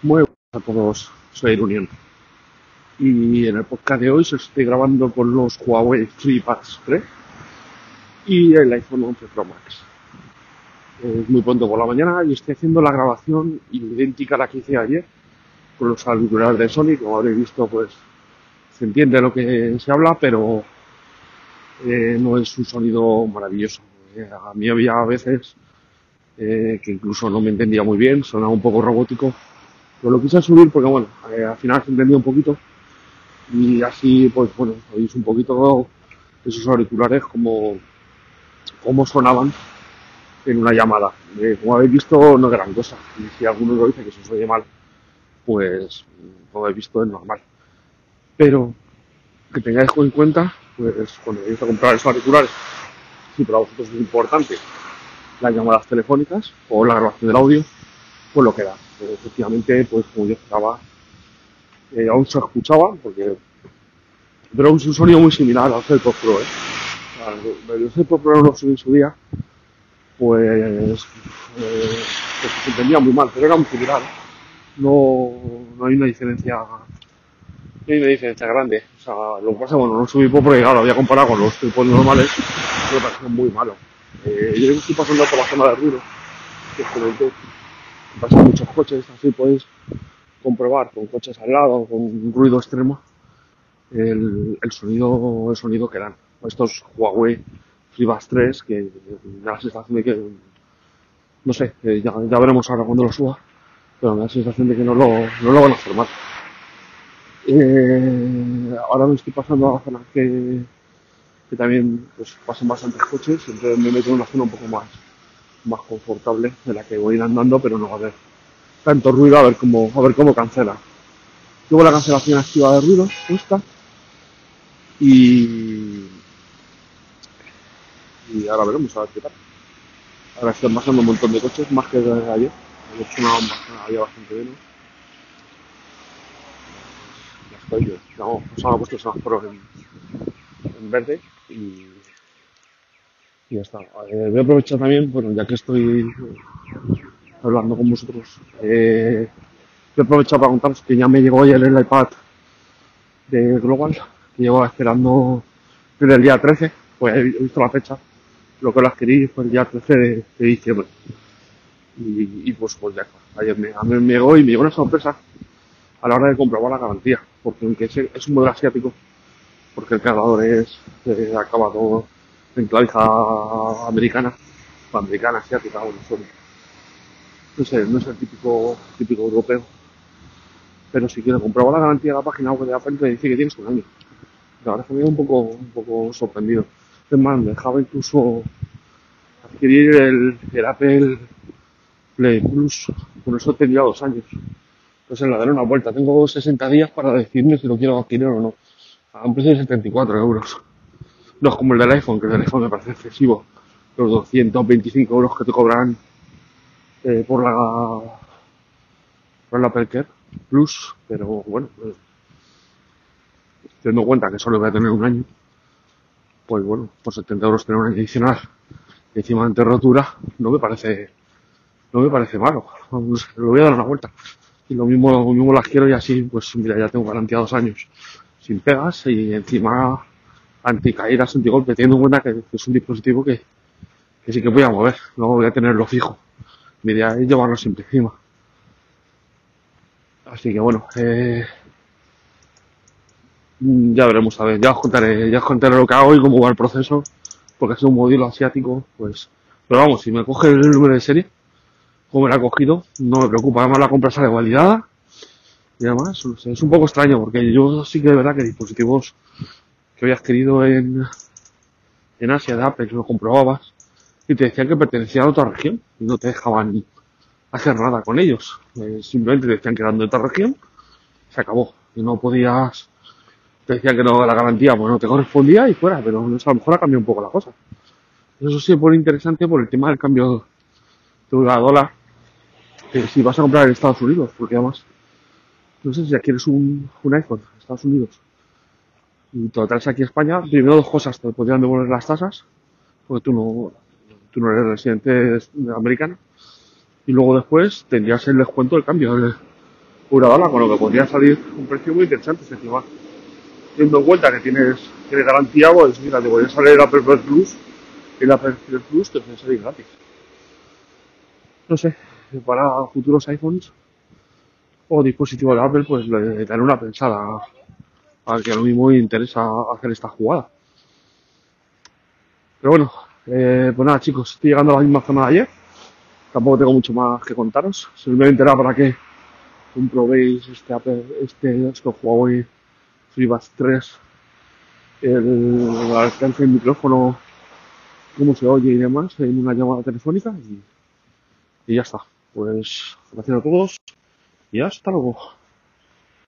Muy buenas a todos, soy Irunion. Y en el podcast de hoy os estoy grabando con los Huawei FreePads 3 y el iPhone 11 Pro Max. Es muy pronto por la mañana y estoy haciendo la grabación idéntica a la que hice ayer con los auriculares de Sony. Como habréis visto, pues se entiende lo que se habla, pero eh, no es un sonido maravilloso. Eh, a mí había veces eh, que incluso no me entendía muy bien, sonaba un poco robótico pero lo quise subir porque, bueno, eh, al final se entendía un poquito y así, pues bueno, oís un poquito esos auriculares como, como sonaban en una llamada. Eh, como habéis visto, no es gran cosa. Y si alguno lo dice que se os oye mal, pues como habéis visto es normal. Pero que tengáis en cuenta, pues cuando vayáis a comprar esos auriculares, si para vosotros es importante las llamadas telefónicas o la grabación del audio, pues lo que da. Pero efectivamente, pues como yo esperaba, eh, aún se escuchaba, porque pero es un sonido muy similar al CERPO Pro, ¿eh? O sea, el CERPO Pro lo subí en su día, pues, eh, pues se entendía muy mal, pero era muy similar. No, no hay una diferencia, no hay una diferencia grande. O sea, lo que pasa, bueno, no subí porque claro, había comparado con los tipos normales, me parecía muy malo. Eh, yo estoy pasando por la zona de ruido, que os comenté, pasan muchos coches, así podéis comprobar con coches al lado, con un ruido extremo, el, el sonido, el sonido que dan. Estos Huawei FreeBuds 3, que da la sensación de que, no sé, ya, ya veremos ahora cuando lo suba, pero me da la sensación de que no lo, no lo van a formar. Eh, ahora me estoy pasando a la zona que, que también pues, pasan bastantes coches, entonces me meto en una zona un poco más, más confortable de la que voy a ir andando, pero no va a haber tanto ruido a ver cómo, a ver cómo cancela. Luego la cancelación activa de ruido, puesta. Y, y ahora veremos a ver qué tal. Ahora están pasando un montón de coches, más que desde ayer. Hecho, una, había bastante menos. Estoy yo. No, nos han puesto semáforos en, en verde y ya está. Eh, voy a aprovechar también, bueno, ya que estoy hablando con vosotros, eh, voy a aprovechar para contaros que ya me llegó ayer el iPad de Global, que llevo esperando desde el día 13, pues he visto la fecha, lo que lo adquirí fue el día 13 de, diciembre. Y, pues, pues ya. Ayer me, a mí me llegó y me llegó una sorpresa a la hora de comprobar la garantía, porque aunque es, es un modelo asiático, porque el cargador es eh, acabado en clavija americana, o americana, asiática, bueno, son, no sé, no es el típico, típico europeo. Pero si quiero comprobar la garantía de la página web de Apple, te dice que tienes un año. La verdad es que me un poco, un poco sorprendido. Es más, me dejaba incluso adquirir el, el Apple Play Plus. Con eso tendría dos años. Entonces le daré una vuelta. Tengo 60 días para decirme si lo quiero adquirir o no. A un precio de 74 euros. No es como el del iPhone, que el del iPhone me parece excesivo. Los 225 euros que te cobran eh, por la por la Apple Plus, pero bueno, pues, teniendo en cuenta que solo voy a tener un año, pues bueno, por 70 euros tener un año adicional y encima ante rotura, no me parece, no me parece malo. Vamos, lo voy a dar una vuelta. Y lo mismo, lo mismo las quiero y así, pues mira, ya tengo garantía dos años sin pegas y encima anticaídas, antigolpe, teniendo en cuenta que, que es un dispositivo que, que sí que voy a mover, no voy a tenerlo fijo. Mi idea es llevarlo siempre encima. Así que bueno, eh, ya veremos a ver, ya os contaré, ya os contaré lo que hago y cómo va el proceso, porque es un modelo asiático, pues, pero vamos, si me coge el número de serie, como me la ha cogido, no me preocupa, además la compra sale validada, y además es un poco extraño, porque yo sí que de verdad que dispositivos que habías querido en, en Asia de Apple, lo comprobabas, y te decían que pertenecían a otra región, y no te dejaban hacer nada con ellos. Eh, simplemente te decían que eran de otra región, se acabó. Y no podías, te decían que no la garantía, pues no te correspondía y fuera, pero eso a lo mejor ha cambiado un poco la cosa. Eso sí es muy interesante por el tema del cambio de dólar, que si vas a comprar en Estados Unidos, porque además, no sé si ya quieres un, un iPhone en Estados Unidos y te lo traes aquí a España, primero dos cosas, te podrían devolver las tasas, porque tú no, tú no eres residente americano, y luego después tendrías el descuento del cambio del, una bala, con lo que podría salir un precio muy interesante. Si encima, teniendo en cuenta que tienes, tiene garantía, pues mira, te podría salir el Apple Plus, el Apple Plus te puede salir gratis. No sé, para futuros iPhones o dispositivos de Apple, pues le daré una pensada a que a lo mismo interesa hacer esta jugada. Pero bueno, eh, pues nada chicos, estoy llegando a la misma zona de ayer. Tampoco tengo mucho más que contaros. Simplemente era para que comprobéis este, este, este Huawei FreeBuds 3, el alcance del micrófono, cómo se oye y demás en una llamada telefónica y ya está. Pues gracias a todos y hasta luego.